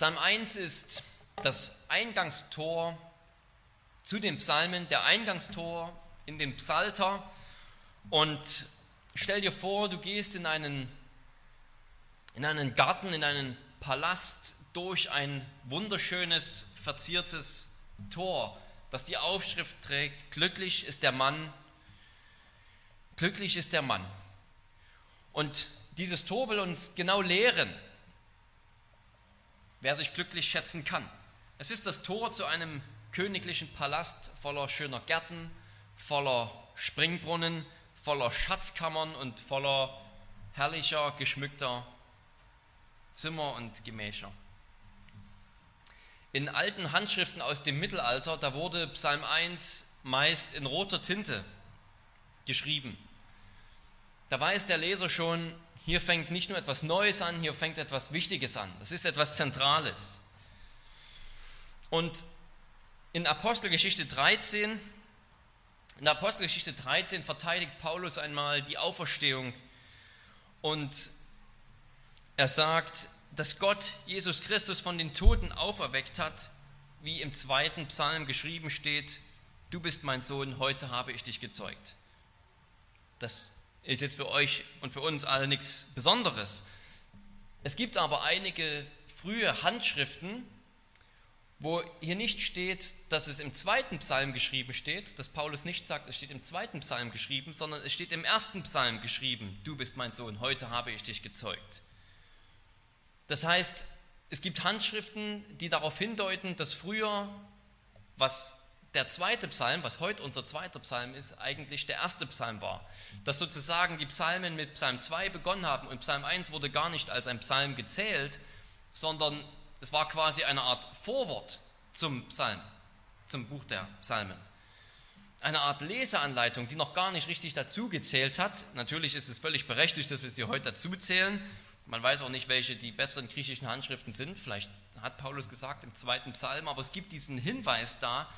Psalm 1 ist das Eingangstor zu den Psalmen, der Eingangstor in den Psalter. Und stell dir vor, du gehst in einen, in einen Garten, in einen Palast durch ein wunderschönes, verziertes Tor, das die Aufschrift trägt, glücklich ist der Mann, glücklich ist der Mann. Und dieses Tor will uns genau lehren, wer sich glücklich schätzen kann. Es ist das Tor zu einem königlichen Palast voller schöner Gärten, voller Springbrunnen, voller Schatzkammern und voller herrlicher, geschmückter Zimmer und Gemächer. In alten Handschriften aus dem Mittelalter, da wurde Psalm 1 meist in roter Tinte geschrieben. Da weiß der Leser schon, hier fängt nicht nur etwas Neues an, hier fängt etwas Wichtiges an. Das ist etwas Zentrales. Und in Apostelgeschichte 13, in Apostelgeschichte 13 verteidigt Paulus einmal die Auferstehung und er sagt, dass Gott Jesus Christus von den Toten auferweckt hat, wie im zweiten Psalm geschrieben steht, du bist mein Sohn, heute habe ich dich gezeugt. Das ist jetzt für euch und für uns alle nichts Besonderes. Es gibt aber einige frühe Handschriften, wo hier nicht steht, dass es im zweiten Psalm geschrieben steht, dass Paulus nicht sagt, es steht im zweiten Psalm geschrieben, sondern es steht im ersten Psalm geschrieben, du bist mein Sohn, heute habe ich dich gezeugt. Das heißt, es gibt Handschriften, die darauf hindeuten, dass früher, was der zweite Psalm, was heute unser zweiter Psalm ist, eigentlich der erste Psalm war. Dass sozusagen die Psalmen mit Psalm 2 begonnen haben und Psalm 1 wurde gar nicht als ein Psalm gezählt, sondern es war quasi eine Art Vorwort zum Psalm, zum Buch der Psalmen. Eine Art Leseanleitung, die noch gar nicht richtig dazu gezählt hat. Natürlich ist es völlig berechtigt, dass wir sie heute dazu zählen, man weiß auch nicht, welche die besseren griechischen Handschriften sind. Vielleicht hat Paulus gesagt im zweiten Psalm, aber es gibt diesen Hinweis da,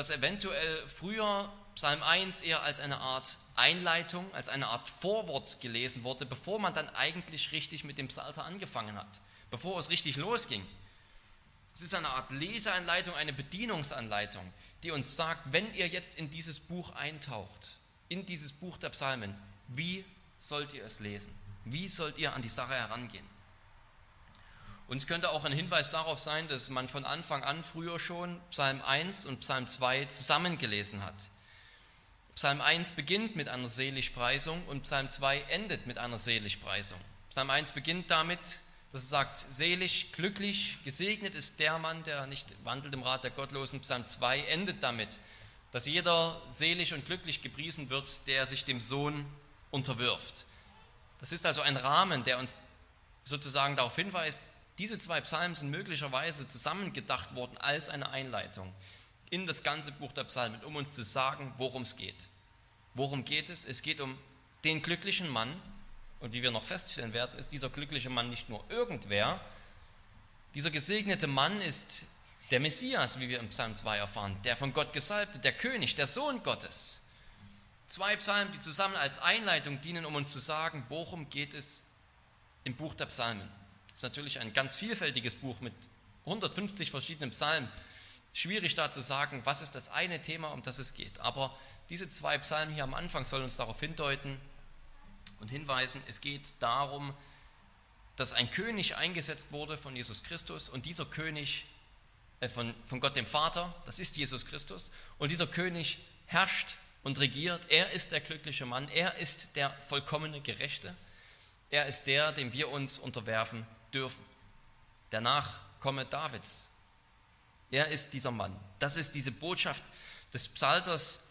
dass eventuell früher Psalm 1 eher als eine Art Einleitung, als eine Art Vorwort gelesen wurde, bevor man dann eigentlich richtig mit dem Psalter angefangen hat, bevor es richtig losging. Es ist eine Art Leseanleitung, eine Bedienungsanleitung, die uns sagt, wenn ihr jetzt in dieses Buch eintaucht, in dieses Buch der Psalmen, wie sollt ihr es lesen? Wie sollt ihr an die Sache herangehen? Und es könnte auch ein Hinweis darauf sein, dass man von Anfang an früher schon Psalm 1 und Psalm 2 zusammengelesen hat. Psalm 1 beginnt mit einer Seligpreisung und Psalm 2 endet mit einer Seligpreisung. Psalm 1 beginnt damit, dass es sagt, selig, glücklich, gesegnet ist der Mann, der nicht wandelt im Rat der Gottlosen. Psalm 2 endet damit, dass jeder selig und glücklich gepriesen wird, der sich dem Sohn unterwirft. Das ist also ein Rahmen, der uns sozusagen darauf hinweist, diese zwei Psalmen sind möglicherweise zusammengedacht worden als eine Einleitung in das ganze Buch der Psalmen, um uns zu sagen, worum es geht. Worum geht es? Es geht um den glücklichen Mann. Und wie wir noch feststellen werden, ist dieser glückliche Mann nicht nur irgendwer. Dieser gesegnete Mann ist der Messias, wie wir im Psalm 2 erfahren, der von Gott gesalbte, der König, der Sohn Gottes. Zwei Psalmen, die zusammen als Einleitung dienen, um uns zu sagen, worum geht es im Buch der Psalmen. Ist natürlich ein ganz vielfältiges Buch mit 150 verschiedenen Psalmen. Schwierig da zu sagen, was ist das eine Thema, um das es geht. Aber diese zwei Psalmen hier am Anfang sollen uns darauf hindeuten und hinweisen, es geht darum, dass ein König eingesetzt wurde von Jesus Christus und dieser König äh, von, von Gott dem Vater, das ist Jesus Christus, und dieser König herrscht und regiert. Er ist der glückliche Mann, er ist der vollkommene Gerechte, er ist der, dem wir uns unterwerfen dürfen. Der Nachkomme Davids. Er ist dieser Mann. Das ist diese Botschaft des Psalters,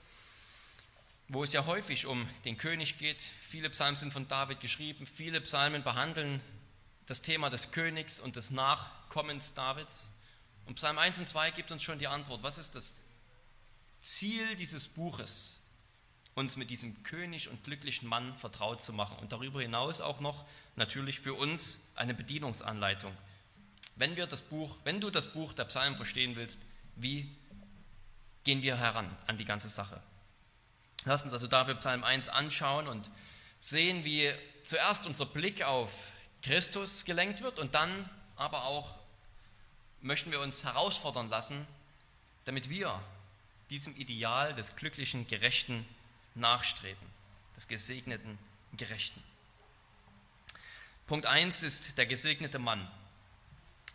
wo es ja häufig um den König geht. Viele Psalmen sind von David geschrieben, viele Psalmen behandeln das Thema des Königs und des Nachkommens Davids. Und Psalm 1 und 2 gibt uns schon die Antwort. Was ist das Ziel dieses Buches? uns mit diesem König und glücklichen Mann vertraut zu machen und darüber hinaus auch noch natürlich für uns eine Bedienungsanleitung. Wenn wir das Buch, wenn du das Buch der Psalmen verstehen willst, wie gehen wir heran an die ganze Sache? Lass uns also dafür Psalm 1 anschauen und sehen, wie zuerst unser Blick auf Christus gelenkt wird und dann aber auch möchten wir uns herausfordern lassen, damit wir diesem Ideal des glücklichen, gerechten nachstreben, des gesegneten, gerechten. Punkt 1 ist der gesegnete Mann.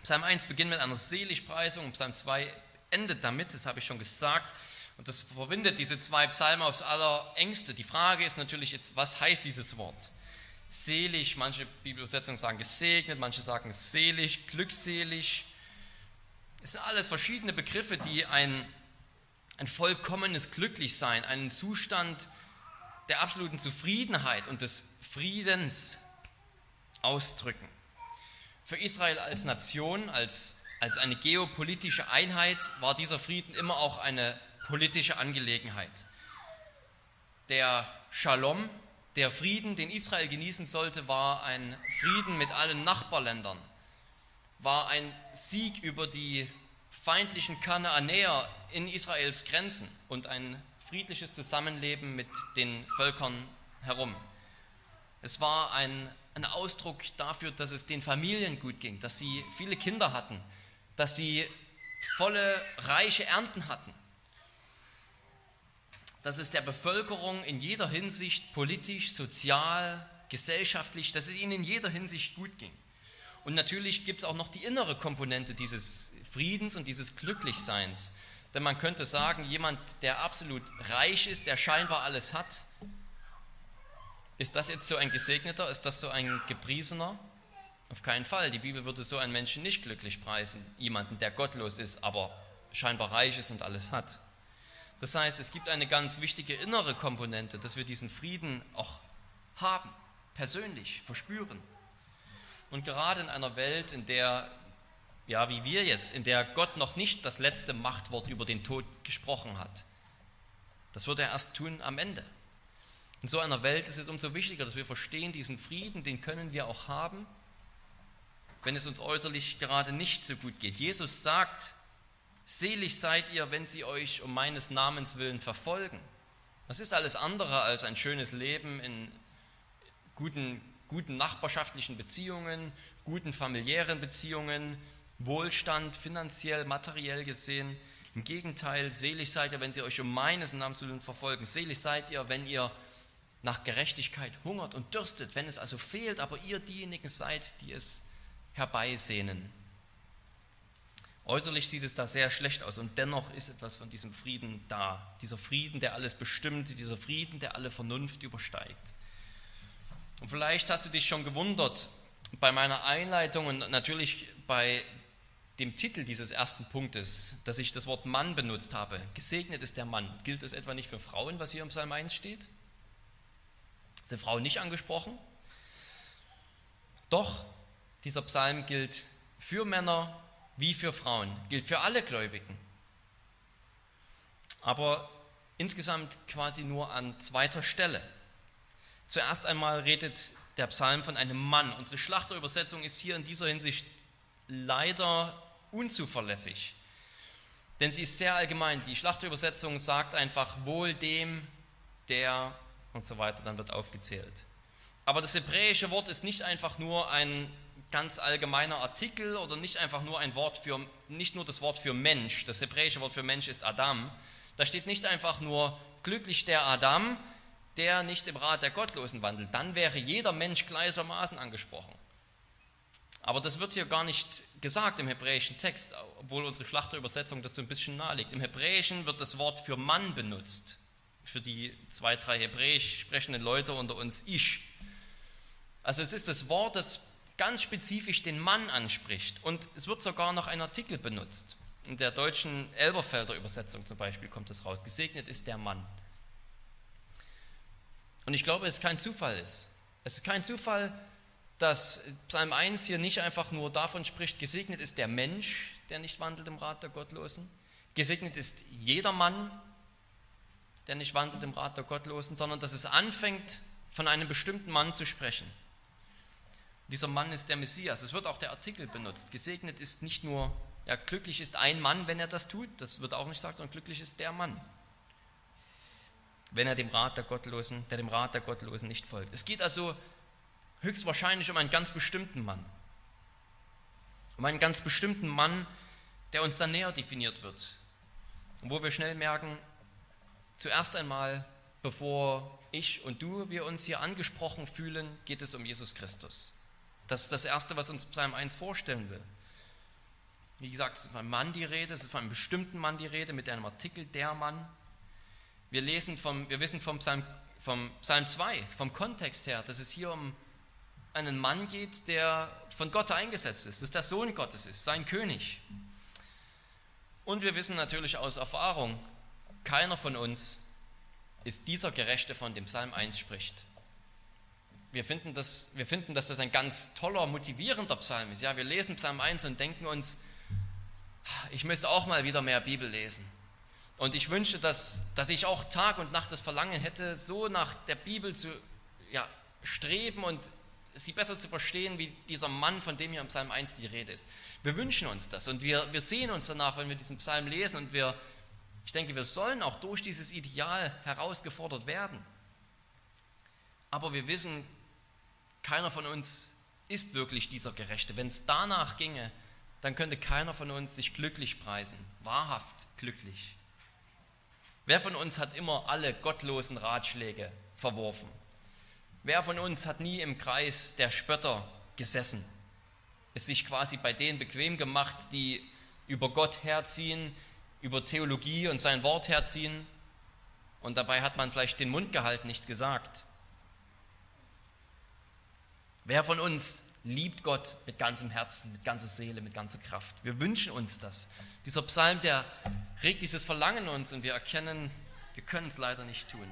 Psalm 1 beginnt mit einer Seligpreisung, Psalm 2 endet damit, das habe ich schon gesagt, und das verbindet diese zwei Psalmen aufs allerengste. Die Frage ist natürlich jetzt, was heißt dieses Wort? Selig, manche Bibelübersetzungen sagen gesegnet, manche sagen selig, glückselig. Es sind alles verschiedene Begriffe, die ein, ein vollkommenes Glücklichsein, einen Zustand der absoluten Zufriedenheit und des Friedens ausdrücken. Für Israel als Nation, als, als eine geopolitische Einheit war dieser Frieden immer auch eine politische Angelegenheit. Der Shalom, der Frieden, den Israel genießen sollte, war ein Frieden mit allen Nachbarländern, war ein Sieg über die feindlichen Kanaanäer in Israels Grenzen und ein friedliches Zusammenleben mit den Völkern herum. Es war ein, ein Ausdruck dafür, dass es den Familien gut ging, dass sie viele Kinder hatten, dass sie volle, reiche Ernten hatten dass es der Bevölkerung in jeder Hinsicht politisch, sozial, gesellschaftlich, dass es ihnen in jeder Hinsicht gut ging. Und natürlich gibt es auch noch die innere Komponente dieses Friedens und dieses Glücklichseins. Denn man könnte sagen, jemand, der absolut reich ist, der scheinbar alles hat, ist das jetzt so ein Gesegneter? Ist das so ein Gepriesener? Auf keinen Fall. Die Bibel würde so einen Menschen nicht glücklich preisen. Jemanden, der gottlos ist, aber scheinbar reich ist und alles hat. Das heißt, es gibt eine ganz wichtige innere Komponente, dass wir diesen Frieden auch haben, persönlich verspüren. Und gerade in einer Welt, in der, ja, wie wir jetzt, in der Gott noch nicht das letzte Machtwort über den Tod gesprochen hat, das wird er erst tun am Ende. In so einer Welt ist es umso wichtiger, dass wir verstehen, diesen Frieden, den können wir auch haben, wenn es uns äußerlich gerade nicht so gut geht. Jesus sagt, Selig seid ihr, wenn sie euch um meines Namens willen verfolgen. Was ist alles andere als ein schönes Leben in guten, guten nachbarschaftlichen Beziehungen, guten familiären Beziehungen, Wohlstand, finanziell, materiell gesehen. Im Gegenteil, selig seid ihr, wenn sie euch um meines Namens willen verfolgen. Selig seid ihr, wenn ihr nach Gerechtigkeit hungert und dürstet, wenn es also fehlt, aber ihr diejenigen seid, die es herbeisehnen. Äußerlich sieht es da sehr schlecht aus und dennoch ist etwas von diesem Frieden da. Dieser Frieden, der alles bestimmt, dieser Frieden, der alle Vernunft übersteigt. Und vielleicht hast du dich schon gewundert bei meiner Einleitung und natürlich bei dem Titel dieses ersten Punktes, dass ich das Wort Mann benutzt habe. Gesegnet ist der Mann. Gilt das etwa nicht für Frauen, was hier im Psalm 1 steht? Sind Frauen nicht angesprochen? Doch, dieser Psalm gilt für Männer wie für Frauen, gilt für alle Gläubigen. Aber insgesamt quasi nur an zweiter Stelle. Zuerst einmal redet der Psalm von einem Mann. Unsere Schlachterübersetzung ist hier in dieser Hinsicht leider unzuverlässig. Denn sie ist sehr allgemein. Die Schlachterübersetzung sagt einfach wohl dem, der und so weiter, dann wird aufgezählt. Aber das hebräische Wort ist nicht einfach nur ein ganz allgemeiner Artikel oder nicht einfach nur ein Wort für, nicht nur das Wort für Mensch, das hebräische Wort für Mensch ist Adam. Da steht nicht einfach nur glücklich der Adam, der nicht im Rat der Gottlosen wandelt. Dann wäre jeder Mensch gleichermaßen angesprochen. Aber das wird hier gar nicht gesagt im hebräischen Text, obwohl unsere Schlachterübersetzung das so ein bisschen nahelegt. Im Hebräischen wird das Wort für Mann benutzt. Für die zwei, drei hebräisch sprechenden Leute unter uns Ich. Also es ist das Wort, das ganz spezifisch den Mann anspricht. Und es wird sogar noch ein Artikel benutzt. In der deutschen Elberfelder Übersetzung zum Beispiel kommt es raus. Gesegnet ist der Mann. Und ich glaube, es ist kein Zufall ist. Es ist kein Zufall, dass Psalm 1 hier nicht einfach nur davon spricht, gesegnet ist der Mensch, der nicht wandelt im Rat der Gottlosen. Gesegnet ist jeder Mann, der nicht wandelt im Rat der Gottlosen, sondern dass es anfängt, von einem bestimmten Mann zu sprechen. Dieser Mann ist der Messias. Es wird auch der Artikel benutzt. Gesegnet ist nicht nur, ja, glücklich ist ein Mann, wenn er das tut, das wird auch nicht gesagt, sondern glücklich ist der Mann, wenn er dem Rat der Gottlosen, der dem Rat der Gottlosen nicht folgt. Es geht also höchstwahrscheinlich um einen ganz bestimmten Mann. Um einen ganz bestimmten Mann, der uns dann näher definiert wird. Und wo wir schnell merken, zuerst einmal, bevor ich und du, wir uns hier angesprochen fühlen, geht es um Jesus Christus. Das ist das Erste, was uns Psalm 1 vorstellen will. Wie gesagt, es ist von einem Mann die Rede, es ist von einem bestimmten Mann die Rede, mit einem Artikel der Mann. Wir, lesen vom, wir wissen vom Psalm, vom Psalm 2, vom Kontext her, dass es hier um einen Mann geht, der von Gott eingesetzt ist, dass der Sohn Gottes ist, sein König. Und wir wissen natürlich aus Erfahrung, keiner von uns ist dieser Gerechte, von dem Psalm 1 spricht. Wir finden, das, wir finden, dass das ein ganz toller, motivierender Psalm ist. Ja, wir lesen Psalm 1 und denken uns, ich müsste auch mal wieder mehr Bibel lesen. Und ich wünsche, dass, dass ich auch Tag und Nacht das Verlangen hätte, so nach der Bibel zu ja, streben und sie besser zu verstehen, wie dieser Mann, von dem hier im Psalm 1 die Rede ist. Wir wünschen uns das und wir, wir sehen uns danach, wenn wir diesen Psalm lesen und wir, ich denke, wir sollen auch durch dieses Ideal herausgefordert werden. Aber wir wissen, keiner von uns ist wirklich dieser Gerechte. Wenn es danach ginge, dann könnte keiner von uns sich glücklich preisen, wahrhaft glücklich. Wer von uns hat immer alle gottlosen Ratschläge verworfen? Wer von uns hat nie im Kreis der Spötter gesessen, es sich quasi bei denen bequem gemacht, die über Gott herziehen, über Theologie und sein Wort herziehen und dabei hat man vielleicht den Mund gehalten, nichts gesagt? Wer von uns liebt Gott mit ganzem Herzen, mit ganzer Seele, mit ganzer Kraft. Wir wünschen uns das. Dieser Psalm, der regt dieses Verlangen in uns und wir erkennen, wir können es leider nicht tun.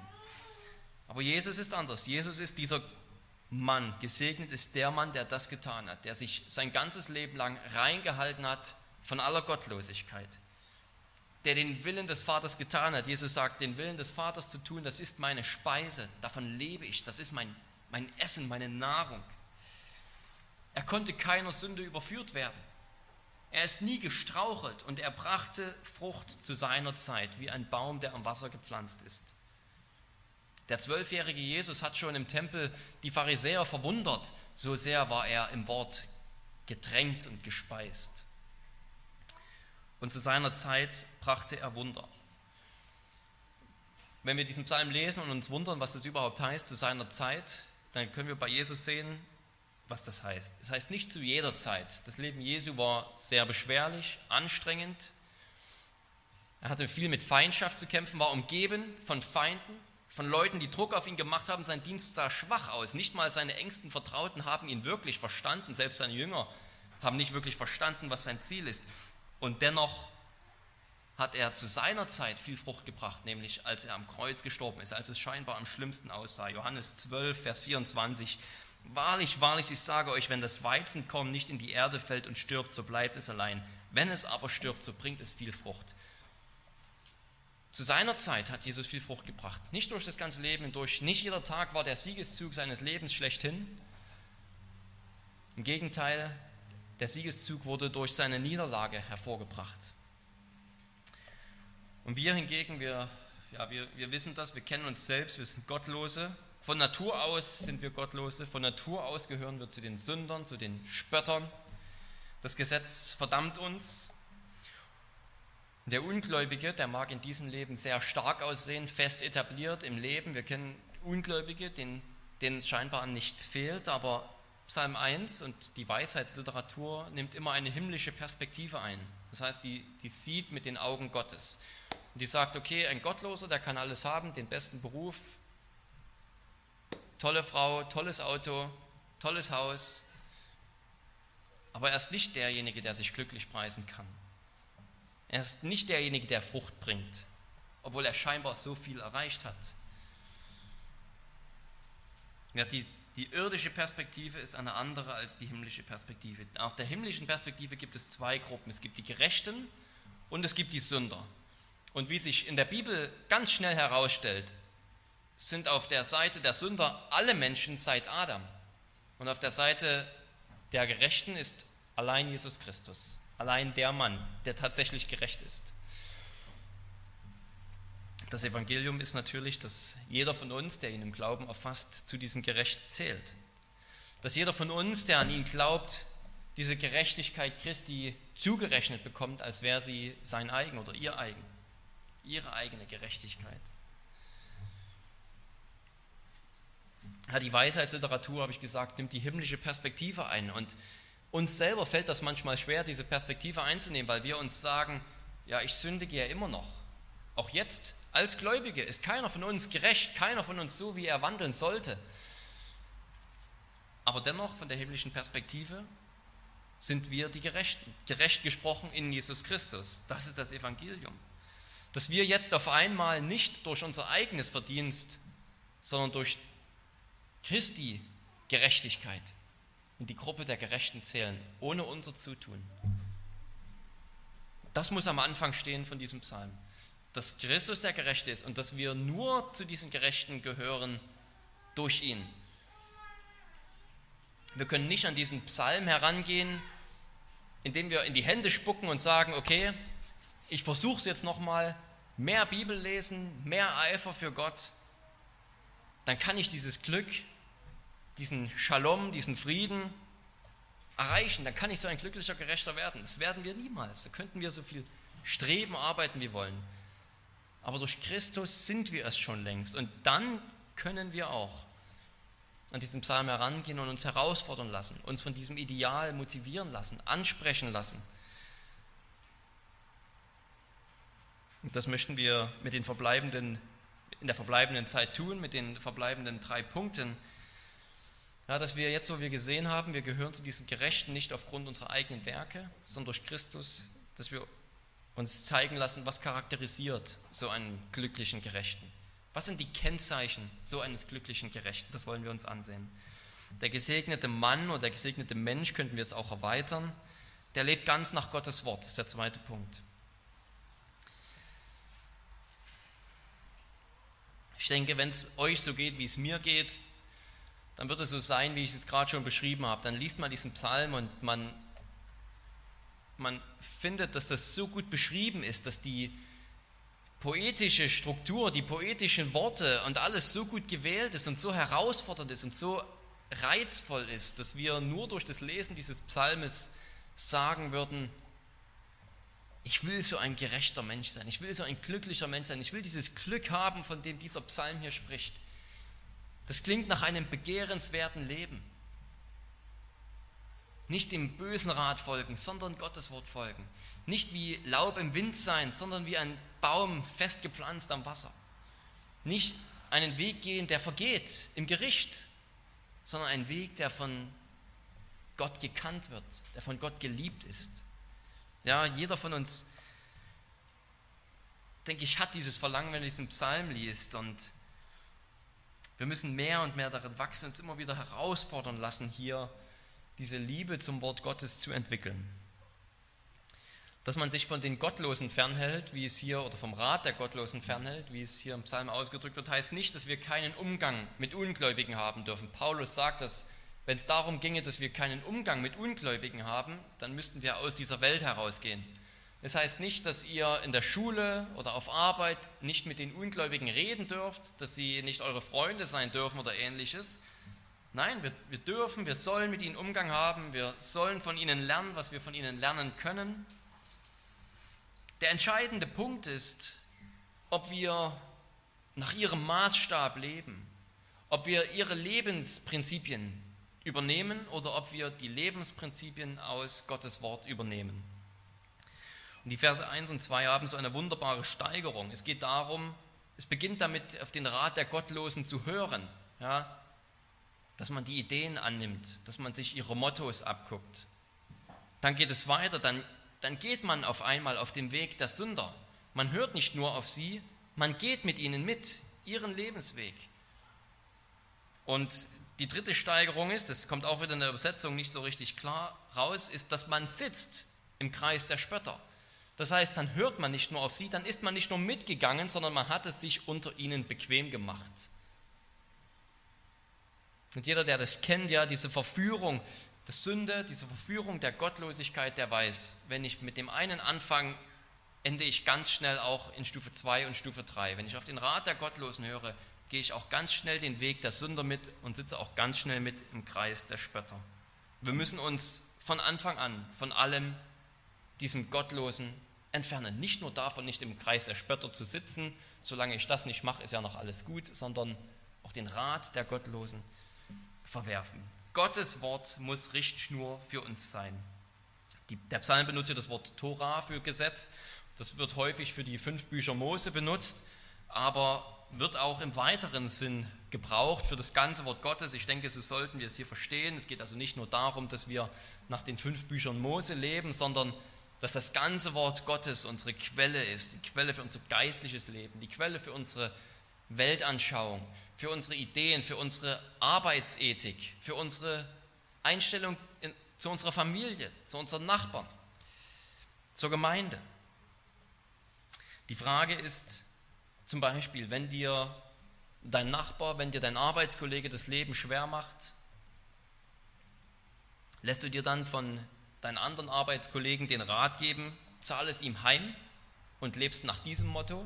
Aber Jesus ist anders. Jesus ist dieser Mann. Gesegnet ist der Mann, der das getan hat, der sich sein ganzes Leben lang reingehalten hat von aller Gottlosigkeit, der den Willen des Vaters getan hat. Jesus sagt, den Willen des Vaters zu tun, das ist meine Speise, davon lebe ich, das ist mein, mein Essen, meine Nahrung. Er konnte keiner Sünde überführt werden. Er ist nie gestrauchelt und er brachte Frucht zu seiner Zeit, wie ein Baum, der am Wasser gepflanzt ist. Der zwölfjährige Jesus hat schon im Tempel die Pharisäer verwundert, so sehr war er im Wort gedrängt und gespeist. Und zu seiner Zeit brachte er Wunder. Wenn wir diesen Psalm lesen und uns wundern, was das überhaupt heißt, zu seiner Zeit, dann können wir bei Jesus sehen, was das heißt. Es das heißt nicht zu jeder Zeit. Das Leben Jesu war sehr beschwerlich, anstrengend. Er hatte viel mit Feindschaft zu kämpfen, war umgeben von Feinden, von Leuten, die Druck auf ihn gemacht haben. Sein Dienst sah schwach aus. Nicht mal seine engsten Vertrauten haben ihn wirklich verstanden. Selbst seine Jünger haben nicht wirklich verstanden, was sein Ziel ist. Und dennoch hat er zu seiner Zeit viel Frucht gebracht, nämlich als er am Kreuz gestorben ist, als es scheinbar am schlimmsten aussah. Johannes 12, Vers 24. Wahrlich, wahrlich, ich sage euch, wenn das Weizenkorn nicht in die Erde fällt und stirbt, so bleibt es allein. Wenn es aber stirbt, so bringt es viel Frucht. Zu seiner Zeit hat Jesus viel Frucht gebracht. Nicht durch das ganze Leben hindurch. Nicht jeder Tag war der Siegeszug seines Lebens schlechthin. Im Gegenteil, der Siegeszug wurde durch seine Niederlage hervorgebracht. Und wir hingegen, wir, ja, wir, wir wissen das, wir kennen uns selbst, wir sind Gottlose, von Natur aus sind wir Gottlose, von Natur aus gehören wir zu den Sündern, zu den Spöttern. Das Gesetz verdammt uns. Der Ungläubige, der mag in diesem Leben sehr stark aussehen, fest etabliert im Leben. Wir kennen Ungläubige, denen, denen es scheinbar an nichts fehlt, aber Psalm 1 und die Weisheitsliteratur nimmt immer eine himmlische Perspektive ein. Das heißt, die, die sieht mit den Augen Gottes. Und die sagt, okay, ein Gottloser, der kann alles haben, den besten Beruf, tolle Frau, tolles Auto, tolles Haus, aber er ist nicht derjenige, der sich glücklich preisen kann. Er ist nicht derjenige, der Frucht bringt, obwohl er scheinbar so viel erreicht hat. Ja, die, die irdische Perspektive ist eine andere als die himmlische Perspektive. Auch der himmlischen Perspektive gibt es zwei Gruppen. Es gibt die Gerechten und es gibt die Sünder. Und wie sich in der Bibel ganz schnell herausstellt, sind auf der Seite der Sünder alle Menschen seit Adam. Und auf der Seite der Gerechten ist allein Jesus Christus, allein der Mann, der tatsächlich gerecht ist. Das Evangelium ist natürlich, dass jeder von uns, der ihn im Glauben erfasst, zu diesen Gerechten zählt. Dass jeder von uns, der an ihn glaubt, diese Gerechtigkeit Christi zugerechnet bekommt, als wäre sie sein eigen oder ihr eigen, ihre eigene Gerechtigkeit. Ja, die Weisheitsliteratur, habe ich gesagt, nimmt die himmlische Perspektive ein. Und uns selber fällt das manchmal schwer, diese Perspektive einzunehmen, weil wir uns sagen, ja, ich sündige ja immer noch. Auch jetzt als Gläubige ist keiner von uns gerecht, keiner von uns so, wie er wandeln sollte. Aber dennoch von der himmlischen Perspektive sind wir die Gerechten, gerecht gesprochen in Jesus Christus. Das ist das Evangelium. Dass wir jetzt auf einmal nicht durch unser eigenes Verdienst, sondern durch Christi Gerechtigkeit in die Gruppe der Gerechten zählen, ohne unser Zutun. Das muss am Anfang stehen von diesem Psalm. Dass Christus der Gerechte ist und dass wir nur zu diesen Gerechten gehören durch ihn. Wir können nicht an diesen Psalm herangehen, indem wir in die Hände spucken und sagen, okay, ich versuche es jetzt nochmal, mehr Bibel lesen, mehr Eifer für Gott, dann kann ich dieses Glück, diesen Shalom, diesen Frieden erreichen, dann kann ich so ein glücklicher Gerechter werden. Das werden wir niemals. Da könnten wir so viel streben, arbeiten wie wollen. Aber durch Christus sind wir es schon längst. Und dann können wir auch an diesen Psalm herangehen und uns herausfordern lassen, uns von diesem Ideal motivieren lassen, ansprechen lassen. Und das möchten wir mit den verbleibenden, in der verbleibenden Zeit tun, mit den verbleibenden drei Punkten. Ja, dass wir jetzt, wo wir gesehen haben, wir gehören zu diesen Gerechten nicht aufgrund unserer eigenen Werke, sondern durch Christus, dass wir uns zeigen lassen, was charakterisiert so einen glücklichen Gerechten. Was sind die Kennzeichen so eines glücklichen Gerechten? Das wollen wir uns ansehen. Der gesegnete Mann oder der gesegnete Mensch könnten wir jetzt auch erweitern. Der lebt ganz nach Gottes Wort, ist der zweite Punkt. Ich denke, wenn es euch so geht, wie es mir geht, dann wird es so sein, wie ich es gerade schon beschrieben habe. Dann liest man diesen Psalm und man, man findet, dass das so gut beschrieben ist, dass die, poetische Struktur, die poetischen Worte und alles so gut gewählt ist und so herausfordernd ist und so reizvoll ist, dass wir nur durch das Lesen dieses Psalmes sagen würden, ich will so ein gerechter Mensch sein, ich will so ein glücklicher Mensch sein, ich will dieses Glück haben, von dem dieser Psalm hier spricht. Das klingt nach einem begehrenswerten Leben. Nicht dem bösen Rat folgen, sondern Gottes Wort folgen. Nicht wie Laub im Wind sein, sondern wie ein Baum festgepflanzt am Wasser. Nicht einen Weg gehen, der vergeht im Gericht, sondern einen Weg, der von Gott gekannt wird, der von Gott geliebt ist. Ja, jeder von uns, denke ich, hat dieses Verlangen, wenn er diesen Psalm liest. Und wir müssen mehr und mehr darin wachsen, uns immer wieder herausfordern lassen, hier diese Liebe zum Wort Gottes zu entwickeln dass man sich von den Gottlosen fernhält, wie es hier, oder vom Rat der Gottlosen fernhält, wie es hier im Psalm ausgedrückt wird, heißt nicht, dass wir keinen Umgang mit Ungläubigen haben dürfen. Paulus sagt, dass wenn es darum ginge, dass wir keinen Umgang mit Ungläubigen haben, dann müssten wir aus dieser Welt herausgehen. Das heißt nicht, dass ihr in der Schule oder auf Arbeit nicht mit den Ungläubigen reden dürft, dass sie nicht eure Freunde sein dürfen oder ähnliches. Nein, wir, wir dürfen, wir sollen mit ihnen Umgang haben, wir sollen von ihnen lernen, was wir von ihnen lernen können. Der entscheidende Punkt ist, ob wir nach ihrem Maßstab leben, ob wir ihre Lebensprinzipien übernehmen oder ob wir die Lebensprinzipien aus Gottes Wort übernehmen. Und die Verse 1 und 2 haben so eine wunderbare Steigerung. Es geht darum, es beginnt damit, auf den Rat der Gottlosen zu hören, ja, dass man die Ideen annimmt, dass man sich ihre Mottos abguckt. Dann geht es weiter, dann dann geht man auf einmal auf dem Weg der Sünder. Man hört nicht nur auf sie, man geht mit ihnen mit, ihren Lebensweg. Und die dritte Steigerung ist, das kommt auch wieder in der Übersetzung nicht so richtig klar raus, ist, dass man sitzt im Kreis der Spötter. Das heißt, dann hört man nicht nur auf sie, dann ist man nicht nur mitgegangen, sondern man hat es sich unter ihnen bequem gemacht. Und jeder, der das kennt, ja, diese Verführung, das Sünde, diese Verführung der Gottlosigkeit, der weiß, wenn ich mit dem einen anfange, ende ich ganz schnell auch in Stufe 2 und Stufe 3. Wenn ich auf den Rat der Gottlosen höre, gehe ich auch ganz schnell den Weg der Sünder mit und sitze auch ganz schnell mit im Kreis der Spötter. Wir müssen uns von Anfang an von allem diesem Gottlosen entfernen. Nicht nur davon, nicht im Kreis der Spötter zu sitzen, solange ich das nicht mache, ist ja noch alles gut, sondern auch den Rat der Gottlosen verwerfen. Gottes Wort muss Richtschnur für uns sein. Die, der Psalm benutzt hier das Wort Tora für Gesetz. Das wird häufig für die fünf Bücher Mose benutzt, aber wird auch im weiteren Sinn gebraucht für das ganze Wort Gottes. Ich denke, so sollten wir es hier verstehen. Es geht also nicht nur darum, dass wir nach den fünf Büchern Mose leben, sondern dass das ganze Wort Gottes unsere Quelle ist, die Quelle für unser geistliches Leben, die Quelle für unsere Weltanschauung, für unsere Ideen, für unsere Arbeitsethik, für unsere Einstellung in, zu unserer Familie, zu unseren Nachbarn, zur Gemeinde. Die Frage ist zum Beispiel, wenn dir dein Nachbar, wenn dir dein Arbeitskollege das Leben schwer macht, lässt du dir dann von deinen anderen Arbeitskollegen den Rat geben, zahl es ihm heim und lebst nach diesem Motto?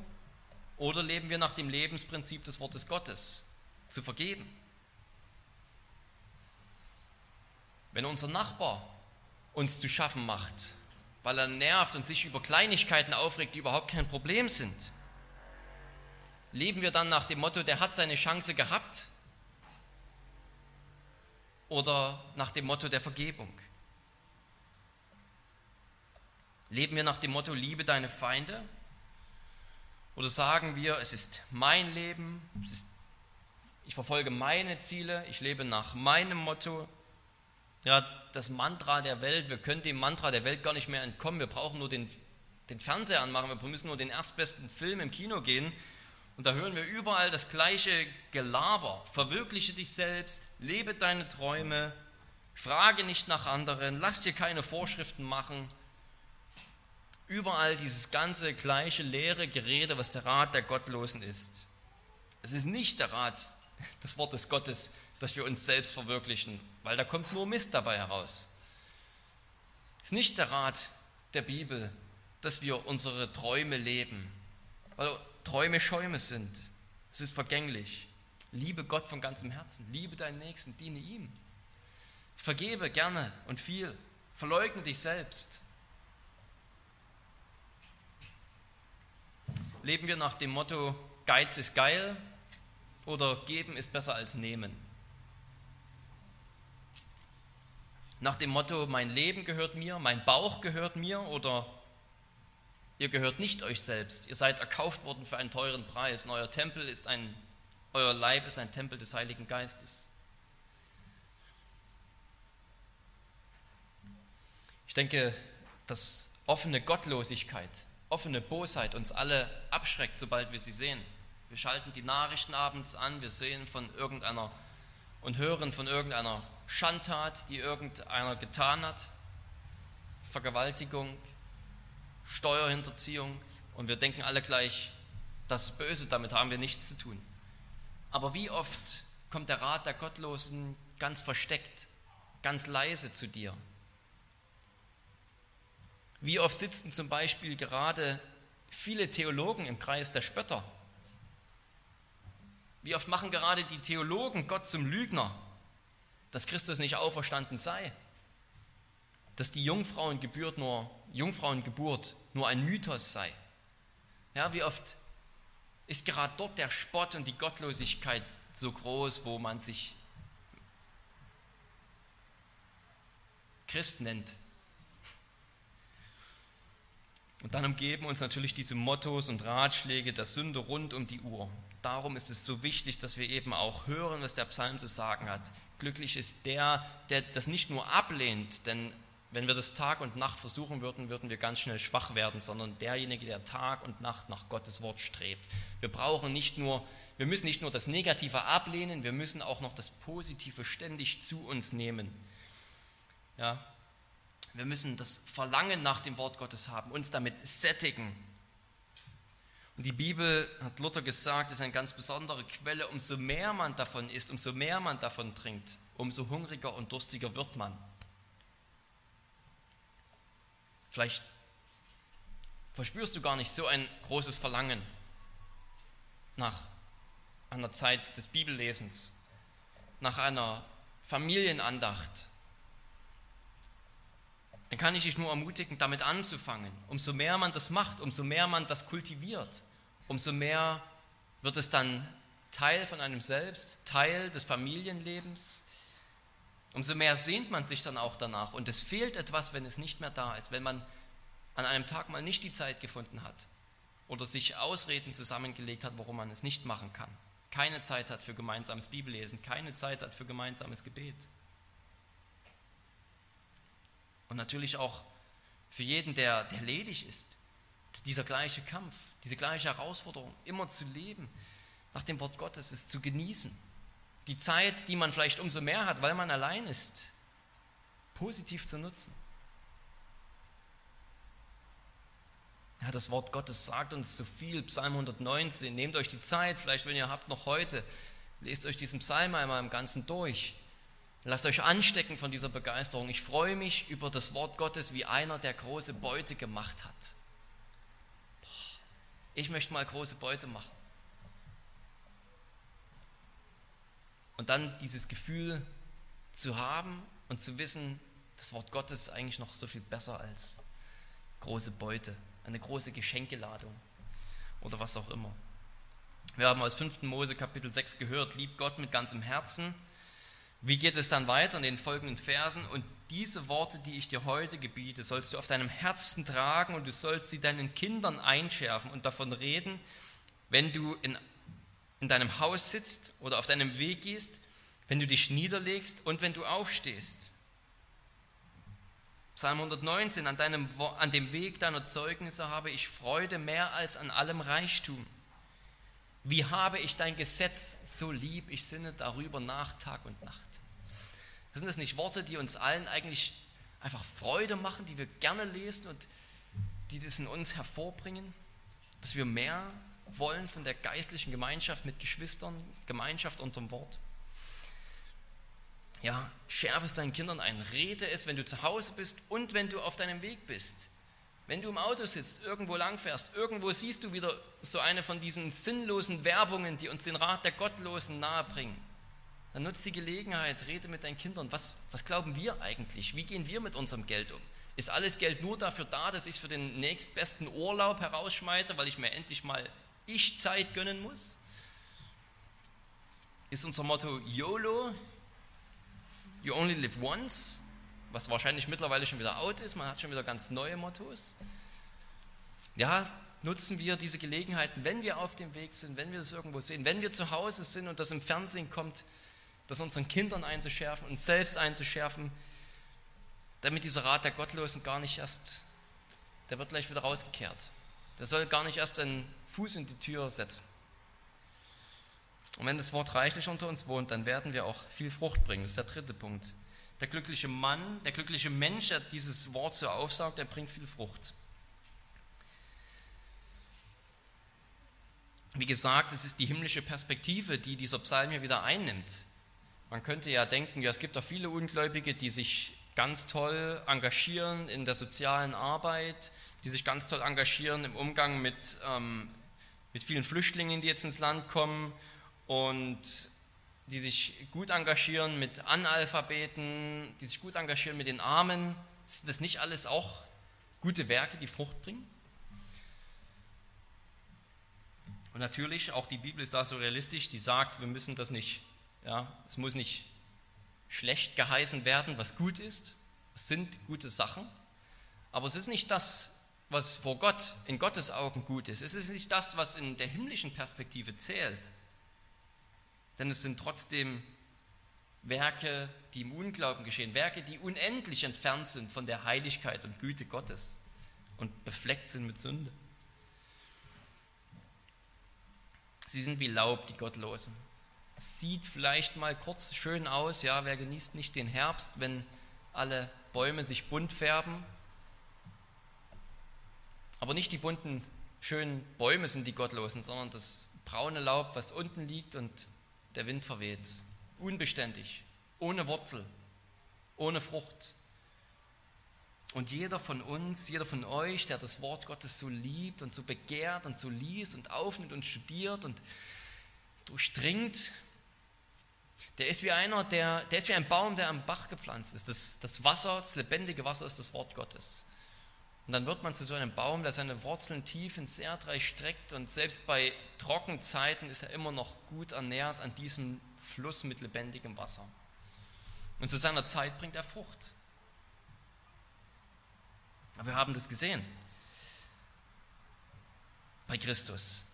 Oder leben wir nach dem Lebensprinzip des Wortes Gottes, zu vergeben? Wenn unser Nachbar uns zu schaffen macht, weil er nervt und sich über Kleinigkeiten aufregt, die überhaupt kein Problem sind, leben wir dann nach dem Motto, der hat seine Chance gehabt? Oder nach dem Motto der Vergebung? Leben wir nach dem Motto, liebe deine Feinde? Oder sagen wir, es ist mein Leben, ist, ich verfolge meine Ziele, ich lebe nach meinem Motto? Ja, das Mantra der Welt, wir können dem Mantra der Welt gar nicht mehr entkommen. Wir brauchen nur den, den Fernseher anmachen, wir müssen nur den erstbesten Film im Kino gehen. Und da hören wir überall das gleiche Gelaber. Verwirkliche dich selbst, lebe deine Träume, frage nicht nach anderen, lass dir keine Vorschriften machen, Überall dieses ganze gleiche leere Gerede, was der Rat der Gottlosen ist. Es ist nicht der Rat des Wortes Gottes, dass wir uns selbst verwirklichen, weil da kommt nur Mist dabei heraus. Es ist nicht der Rat der Bibel, dass wir unsere Träume leben, weil Träume Schäume sind. Es ist vergänglich. Liebe Gott von ganzem Herzen, liebe deinen Nächsten, diene ihm. Vergebe gerne und viel, verleugne dich selbst. Leben wir nach dem Motto, Geiz ist geil oder geben ist besser als nehmen? Nach dem Motto, mein Leben gehört mir, mein Bauch gehört mir oder ihr gehört nicht euch selbst, ihr seid erkauft worden für einen teuren Preis und euer Tempel ist ein, euer Leib ist ein Tempel des Heiligen Geistes. Ich denke, dass offene Gottlosigkeit offene Bosheit uns alle abschreckt, sobald wir sie sehen. Wir schalten die Nachrichten abends an, wir sehen von irgendeiner und hören von irgendeiner Schandtat, die irgendeiner getan hat, Vergewaltigung, Steuerhinterziehung und wir denken alle gleich, das ist böse, damit haben wir nichts zu tun. Aber wie oft kommt der Rat der Gottlosen ganz versteckt, ganz leise zu dir wie oft sitzen zum Beispiel gerade viele Theologen im Kreis der Spötter? Wie oft machen gerade die Theologen Gott zum Lügner, dass Christus nicht auferstanden sei? Dass die Jungfrauengeburt nur, Jungfrauengeburt nur ein Mythos sei? Ja, wie oft ist gerade dort der Spott und die Gottlosigkeit so groß, wo man sich Christ nennt, und dann umgeben uns natürlich diese Mottos und Ratschläge der Sünde rund um die Uhr. Darum ist es so wichtig, dass wir eben auch hören, was der Psalm zu sagen hat. Glücklich ist der, der das nicht nur ablehnt, denn wenn wir das Tag und Nacht versuchen würden, würden wir ganz schnell schwach werden, sondern derjenige, der Tag und Nacht nach Gottes Wort strebt. Wir brauchen nicht nur, wir müssen nicht nur das Negative ablehnen, wir müssen auch noch das Positive ständig zu uns nehmen. Ja, wir müssen das Verlangen nach dem Wort Gottes haben, uns damit sättigen. Die Bibel, hat Luther gesagt, ist eine ganz besondere Quelle. Umso mehr man davon isst, umso mehr man davon trinkt, umso hungriger und durstiger wird man. Vielleicht verspürst du gar nicht so ein großes Verlangen nach einer Zeit des Bibellesens, nach einer Familienandacht, dann kann ich dich nur ermutigen, damit anzufangen. Umso mehr man das macht, umso mehr man das kultiviert, umso mehr wird es dann Teil von einem selbst, Teil des Familienlebens. Umso mehr sehnt man sich dann auch danach. Und es fehlt etwas, wenn es nicht mehr da ist, wenn man an einem Tag mal nicht die Zeit gefunden hat oder sich Ausreden zusammengelegt hat, warum man es nicht machen kann. Keine Zeit hat für gemeinsames Bibellesen, keine Zeit hat für gemeinsames Gebet. Und natürlich auch für jeden, der, der ledig ist, dieser gleiche Kampf, diese gleiche Herausforderung, immer zu leben, nach dem Wort Gottes, es zu genießen. Die Zeit, die man vielleicht umso mehr hat, weil man allein ist, positiv zu nutzen. Ja, das Wort Gottes sagt uns so viel. Psalm 119. Nehmt euch die Zeit, vielleicht wenn ihr habt noch heute, lest euch diesen Psalm einmal im Ganzen durch. Lasst euch anstecken von dieser Begeisterung. Ich freue mich über das Wort Gottes wie einer, der große Beute gemacht hat. Ich möchte mal große Beute machen. Und dann dieses Gefühl zu haben und zu wissen, das Wort Gottes ist eigentlich noch so viel besser als große Beute eine große Geschenkeladung oder was auch immer. Wir haben aus 5. Mose Kapitel 6 gehört, lieb Gott mit ganzem Herzen. Wie geht es dann weiter in den folgenden Versen? Und diese Worte, die ich dir heute gebiete, sollst du auf deinem Herzen tragen und du sollst sie deinen Kindern einschärfen und davon reden, wenn du in, in deinem Haus sitzt oder auf deinem Weg gehst, wenn du dich niederlegst und wenn du aufstehst. Psalm 119, an, deinem, an dem Weg deiner Zeugnisse habe ich Freude mehr als an allem Reichtum. Wie habe ich dein Gesetz so lieb, ich sinne darüber nach Tag und Nacht. Sind das nicht Worte, die uns allen eigentlich einfach Freude machen, die wir gerne lesen und die das in uns hervorbringen? Dass wir mehr wollen von der geistlichen Gemeinschaft mit Geschwistern, Gemeinschaft unterm Wort? Ja, schärfe es deinen Kindern ein, rede es, wenn du zu Hause bist und wenn du auf deinem Weg bist. Wenn du im Auto sitzt, irgendwo langfährst, irgendwo siehst du wieder so eine von diesen sinnlosen Werbungen, die uns den Rat der Gottlosen nahebringen. Dann nutzt die Gelegenheit, rede mit deinen Kindern. Was, was glauben wir eigentlich? Wie gehen wir mit unserem Geld um? Ist alles Geld nur dafür da, dass ich es für den nächstbesten Urlaub herausschmeiße, weil ich mir endlich mal Ich-Zeit gönnen muss? Ist unser Motto YOLO, You only live once, was wahrscheinlich mittlerweile schon wieder out ist, man hat schon wieder ganz neue Mottos. Ja, nutzen wir diese Gelegenheiten, wenn wir auf dem Weg sind, wenn wir das irgendwo sehen, wenn wir zu Hause sind und das im Fernsehen kommt, das unseren Kindern einzuschärfen, uns selbst einzuschärfen, damit dieser Rat der Gottlosen gar nicht erst, der wird gleich wieder rausgekehrt. Der soll gar nicht erst einen Fuß in die Tür setzen. Und wenn das Wort reichlich unter uns wohnt, dann werden wir auch viel Frucht bringen. Das ist der dritte Punkt. Der glückliche Mann, der glückliche Mensch, der dieses Wort so aufsaugt, der bringt viel Frucht. Wie gesagt, es ist die himmlische Perspektive, die dieser Psalm hier wieder einnimmt. Man könnte ja denken, ja, es gibt auch viele Ungläubige, die sich ganz toll engagieren in der sozialen Arbeit, die sich ganz toll engagieren im Umgang mit, ähm, mit vielen Flüchtlingen, die jetzt ins Land kommen und die sich gut engagieren mit Analphabeten, die sich gut engagieren mit den Armen. Sind das nicht alles auch gute Werke, die Frucht bringen? Und natürlich, auch die Bibel ist da so realistisch, die sagt, wir müssen das nicht, ja, es muss nicht schlecht geheißen werden, was gut ist. Es sind gute Sachen, aber es ist nicht das, was vor Gott, in Gottes Augen gut ist. Es ist nicht das, was in der himmlischen Perspektive zählt denn es sind trotzdem Werke, die im Unglauben geschehen, Werke, die unendlich entfernt sind von der Heiligkeit und Güte Gottes und befleckt sind mit Sünde. Sie sind wie Laub, die Gottlosen. Sieht vielleicht mal kurz schön aus, ja, wer genießt nicht den Herbst, wenn alle Bäume sich bunt färben. Aber nicht die bunten, schönen Bäume sind die Gottlosen, sondern das braune Laub, was unten liegt und der Wind verweht. Unbeständig, ohne Wurzel, ohne Frucht. Und jeder von uns, jeder von euch, der das Wort Gottes so liebt und so begehrt und so liest und aufnimmt und studiert und durchdringt, Der ist wie einer, der, der ist wie ein Baum, der am Bach gepflanzt ist. Das, das Wasser, das lebendige Wasser ist das Wort Gottes. Und dann wird man zu so einem Baum, der seine Wurzeln tief ins Erdreich streckt und selbst bei Trockenzeiten ist er immer noch gut ernährt an diesem Fluss mit lebendigem Wasser. Und zu seiner Zeit bringt er Frucht. Aber wir haben das gesehen bei Christus.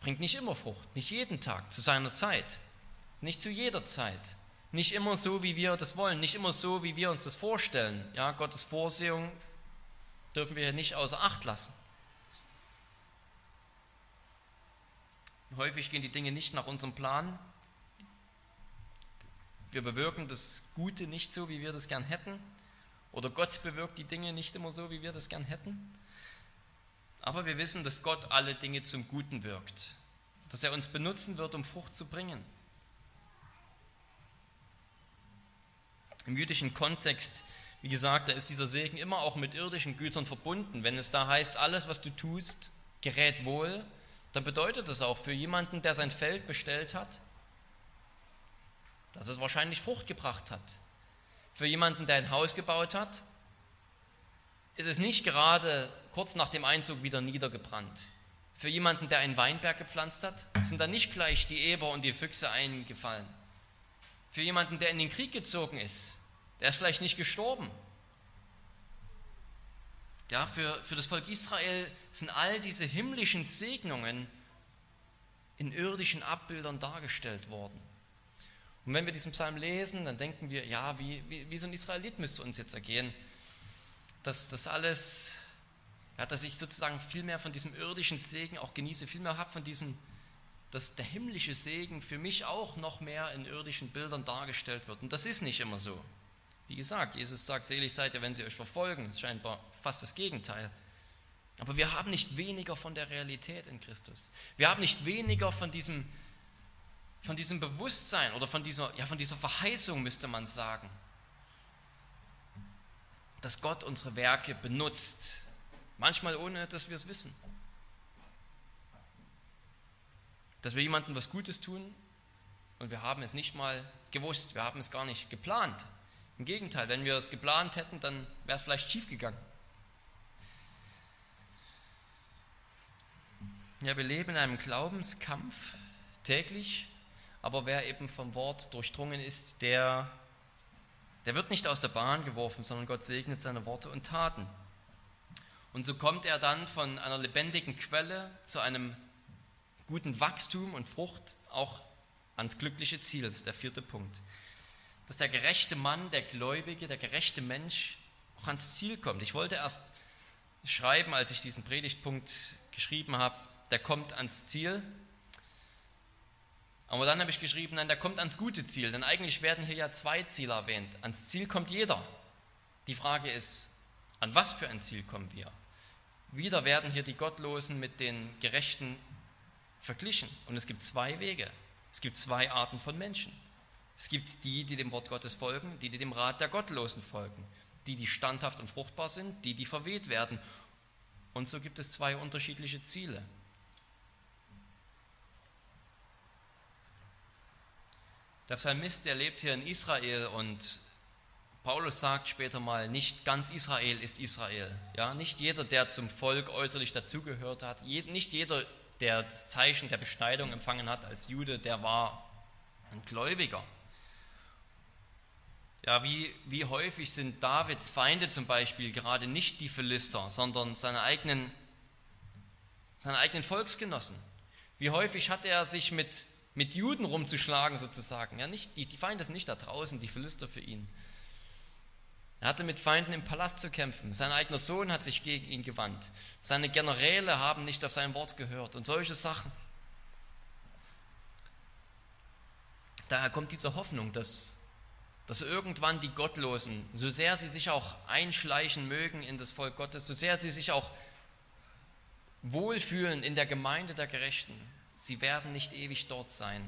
Bringt nicht immer Frucht, nicht jeden Tag, zu seiner Zeit, nicht zu jeder Zeit, nicht immer so, wie wir das wollen, nicht immer so, wie wir uns das vorstellen. Ja, Gottes Vorsehung dürfen wir hier nicht außer Acht lassen. Häufig gehen die Dinge nicht nach unserem Plan. Wir bewirken das Gute nicht so, wie wir das gern hätten. Oder Gott bewirkt die Dinge nicht immer so, wie wir das gern hätten. Aber wir wissen, dass Gott alle Dinge zum Guten wirkt. Dass er uns benutzen wird, um Frucht zu bringen. Im jüdischen Kontext, wie gesagt, da ist dieser Segen immer auch mit irdischen Gütern verbunden. Wenn es da heißt, alles, was du tust, gerät wohl, dann bedeutet das auch für jemanden, der sein Feld bestellt hat, dass es wahrscheinlich Frucht gebracht hat. Für jemanden, der ein Haus gebaut hat, ist es nicht gerade kurz nach dem Einzug wieder niedergebrannt. Für jemanden, der einen Weinberg gepflanzt hat, sind da nicht gleich die Eber und die Füchse eingefallen. Für jemanden, der in den Krieg gezogen ist, der ist vielleicht nicht gestorben. Ja, für, für das Volk Israel sind all diese himmlischen Segnungen in irdischen Abbildern dargestellt worden. Und wenn wir diesen Psalm lesen, dann denken wir, ja, wie, wie, wie so ein Israelit müsste uns jetzt ergehen, dass das alles, ja, dass ich sozusagen viel mehr von diesem irdischen Segen auch genieße, viel mehr habe von diesem, dass der himmlische Segen für mich auch noch mehr in irdischen Bildern dargestellt wird. Und das ist nicht immer so. Wie gesagt, Jesus sagt, selig seid ihr, wenn sie euch verfolgen. Das ist scheinbar fast das Gegenteil. Aber wir haben nicht weniger von der Realität in Christus. Wir haben nicht weniger von diesem von diesem Bewusstsein oder von dieser, ja, von dieser Verheißung, müsste man sagen, dass Gott unsere Werke benutzt, manchmal ohne, dass wir es wissen. Dass wir jemandem was Gutes tun und wir haben es nicht mal gewusst, wir haben es gar nicht geplant. Im Gegenteil, wenn wir es geplant hätten, dann wäre es vielleicht schiefgegangen. Ja, wir leben in einem Glaubenskampf täglich aber wer eben vom Wort durchdrungen ist, der, der wird nicht aus der Bahn geworfen, sondern Gott segnet seine Worte und Taten. Und so kommt er dann von einer lebendigen Quelle zu einem guten Wachstum und Frucht auch ans glückliche Ziel. Das ist der vierte Punkt. Dass der gerechte Mann, der Gläubige, der gerechte Mensch auch ans Ziel kommt. Ich wollte erst schreiben, als ich diesen Predigtpunkt geschrieben habe, der kommt ans Ziel. Aber dann habe ich geschrieben, nein, der kommt ans gute Ziel, denn eigentlich werden hier ja zwei Ziele erwähnt. Ans Ziel kommt jeder. Die Frage ist, an was für ein Ziel kommen wir? Wieder werden hier die Gottlosen mit den Gerechten verglichen. Und es gibt zwei Wege. Es gibt zwei Arten von Menschen. Es gibt die, die dem Wort Gottes folgen, die, die dem Rat der Gottlosen folgen. Die, die standhaft und fruchtbar sind, die, die verweht werden. Und so gibt es zwei unterschiedliche Ziele. Der Psalmist, der lebt hier in Israel und Paulus sagt später mal, nicht ganz Israel ist Israel. Ja, nicht jeder, der zum Volk äußerlich dazugehört hat, nicht jeder, der das Zeichen der Beschneidung empfangen hat als Jude, der war ein Gläubiger. Ja, wie, wie häufig sind Davids Feinde zum Beispiel gerade nicht die Philister, sondern seine eigenen, seine eigenen Volksgenossen? Wie häufig hat er sich mit mit Juden rumzuschlagen sozusagen. Ja, nicht, die, die Feinde sind nicht da draußen, die Philister für ihn. Er hatte mit Feinden im Palast zu kämpfen. Sein eigener Sohn hat sich gegen ihn gewandt. Seine Generäle haben nicht auf sein Wort gehört und solche Sachen. Daher kommt diese Hoffnung, dass, dass irgendwann die Gottlosen, so sehr sie sich auch einschleichen mögen in das Volk Gottes, so sehr sie sich auch wohlfühlen in der Gemeinde der Gerechten, sie werden nicht ewig dort sein.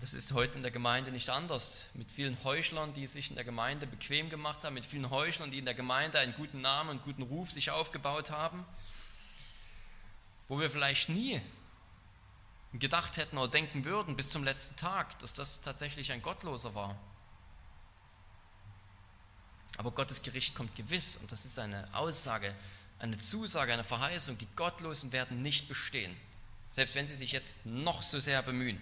Das ist heute in der Gemeinde nicht anders. Mit vielen Heuchlern, die sich in der Gemeinde bequem gemacht haben, mit vielen Heuchlern, die in der Gemeinde einen guten Namen und guten Ruf sich aufgebaut haben, wo wir vielleicht nie gedacht hätten oder denken würden bis zum letzten Tag, dass das tatsächlich ein Gottloser war. Aber Gottes Gericht kommt gewiss und das ist eine Aussage, eine Zusage, eine Verheißung. Die Gottlosen werden nicht bestehen, selbst wenn sie sich jetzt noch so sehr bemühen.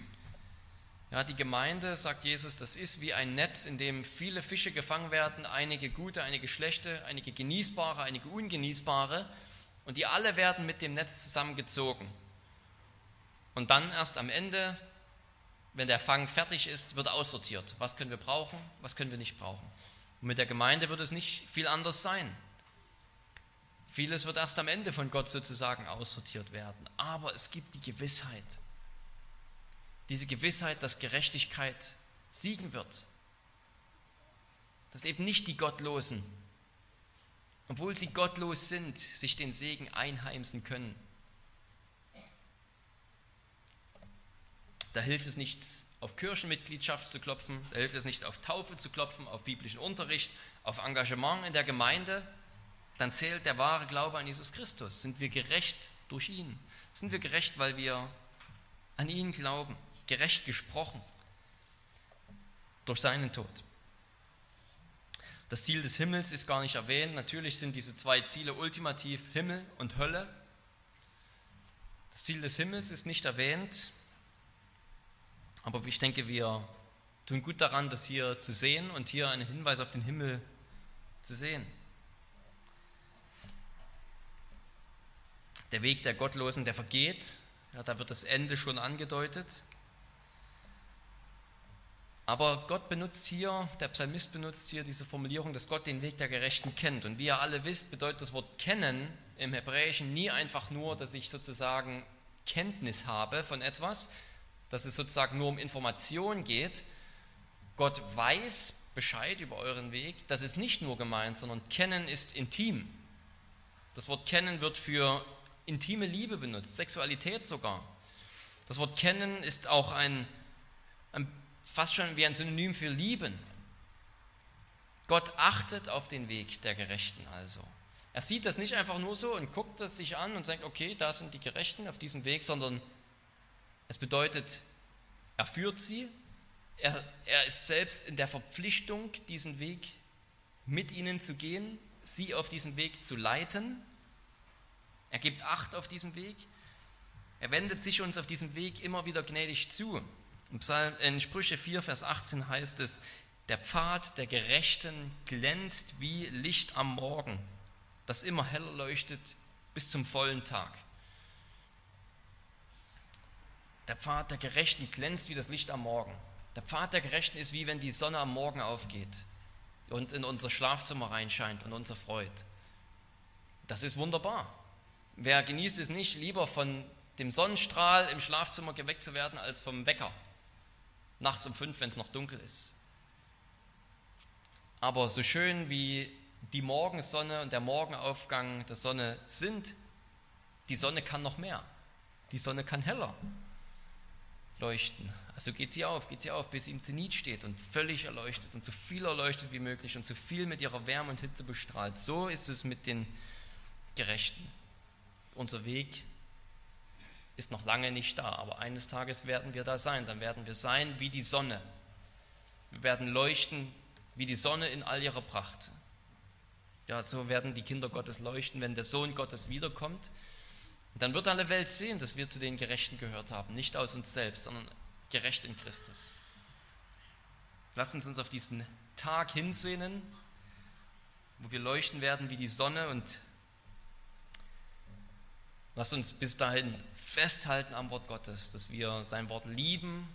Ja, die Gemeinde, sagt Jesus, das ist wie ein Netz, in dem viele Fische gefangen werden, einige gute, einige schlechte, einige genießbare, einige ungenießbare. Und die alle werden mit dem Netz zusammengezogen. Und dann erst am Ende, wenn der Fang fertig ist, wird aussortiert. Was können wir brauchen, was können wir nicht brauchen. Und mit der Gemeinde wird es nicht viel anders sein. Vieles wird erst am Ende von Gott sozusagen aussortiert werden. Aber es gibt die Gewissheit. Diese Gewissheit, dass Gerechtigkeit siegen wird. Dass eben nicht die Gottlosen, obwohl sie gottlos sind, sich den Segen einheimsen können. Da hilft es nichts, auf Kirchenmitgliedschaft zu klopfen, da hilft es nichts, auf Taufe zu klopfen, auf biblischen Unterricht, auf Engagement in der Gemeinde. Dann zählt der wahre Glaube an Jesus Christus. Sind wir gerecht durch ihn? Sind wir gerecht, weil wir an ihn glauben? Gerecht gesprochen durch seinen Tod. Das Ziel des Himmels ist gar nicht erwähnt. Natürlich sind diese zwei Ziele ultimativ Himmel und Hölle. Das Ziel des Himmels ist nicht erwähnt. Aber ich denke, wir tun gut daran, das hier zu sehen und hier einen Hinweis auf den Himmel zu sehen. Der Weg der Gottlosen, der vergeht, ja, da wird das Ende schon angedeutet. Aber Gott benutzt hier, der Psalmist benutzt hier diese Formulierung, dass Gott den Weg der Gerechten kennt. Und wie ihr alle wisst, bedeutet das Wort kennen im Hebräischen nie einfach nur, dass ich sozusagen Kenntnis habe von etwas, dass es sozusagen nur um Information geht. Gott weiß Bescheid über euren Weg. Das ist nicht nur gemeint, sondern kennen ist intim. Das Wort kennen wird für intime Liebe benutzt, Sexualität sogar. Das Wort kennen ist auch ein, ein fast schon wie ein Synonym für lieben. Gott achtet auf den Weg der Gerechten also. Er sieht das nicht einfach nur so und guckt das sich an und sagt, okay, da sind die Gerechten auf diesem Weg, sondern es bedeutet, er führt sie, er, er ist selbst in der Verpflichtung, diesen Weg mit ihnen zu gehen, sie auf diesen Weg zu leiten. Er gibt Acht auf diesem Weg. Er wendet sich uns auf diesem Weg immer wieder gnädig zu. In Sprüche 4, Vers 18 heißt es, der Pfad der Gerechten glänzt wie Licht am Morgen, das immer heller leuchtet bis zum vollen Tag. Der Pfad der Gerechten glänzt wie das Licht am Morgen. Der Pfad der Gerechten ist wie wenn die Sonne am Morgen aufgeht und in unser Schlafzimmer reinscheint und uns erfreut. Das ist wunderbar. Wer genießt es nicht, lieber von dem Sonnenstrahl im Schlafzimmer geweckt zu werden, als vom Wecker nachts um fünf, wenn es noch dunkel ist. Aber so schön wie die Morgensonne und der Morgenaufgang der Sonne sind, die Sonne kann noch mehr. Die Sonne kann heller leuchten. Also geht sie auf, geht sie auf, bis sie im Zenit steht und völlig erleuchtet und so viel erleuchtet wie möglich und so viel mit ihrer Wärme und Hitze bestrahlt. So ist es mit den Gerechten. Unser Weg ist noch lange nicht da, aber eines Tages werden wir da sein. Dann werden wir sein wie die Sonne. Wir werden leuchten wie die Sonne in all ihrer Pracht. Ja, so werden die Kinder Gottes leuchten, wenn der Sohn Gottes wiederkommt dann wird alle Welt sehen, dass wir zu den Gerechten gehört haben, nicht aus uns selbst, sondern gerecht in Christus. Lasst uns uns auf diesen Tag hinsehnen, wo wir leuchten werden wie die Sonne und lasst uns bis dahin festhalten am Wort Gottes, dass wir sein Wort lieben,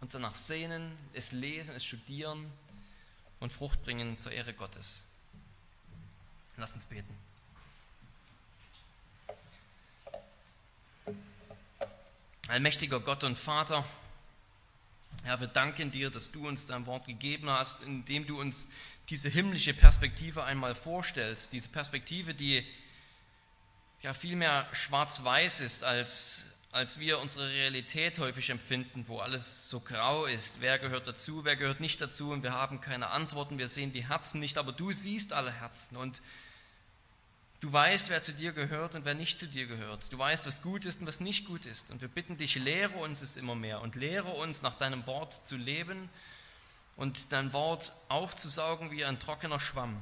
uns danach sehnen, es lesen, es studieren und Frucht bringen zur Ehre Gottes. Lasst uns beten. Allmächtiger Gott und Vater, Herr, wir danken dir, dass du uns dein Wort gegeben hast, indem du uns diese himmlische Perspektive einmal vorstellst. Diese Perspektive, die ja viel mehr schwarz-weiß ist, als, als wir unsere Realität häufig empfinden, wo alles so grau ist. Wer gehört dazu, wer gehört nicht dazu und wir haben keine Antworten, wir sehen die Herzen nicht, aber du siehst alle Herzen und Du weißt, wer zu dir gehört und wer nicht zu dir gehört. Du weißt, was gut ist und was nicht gut ist. Und wir bitten dich, lehre uns es immer mehr und lehre uns, nach deinem Wort zu leben und dein Wort aufzusaugen wie ein trockener Schwamm.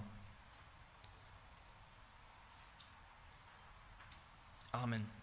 Amen.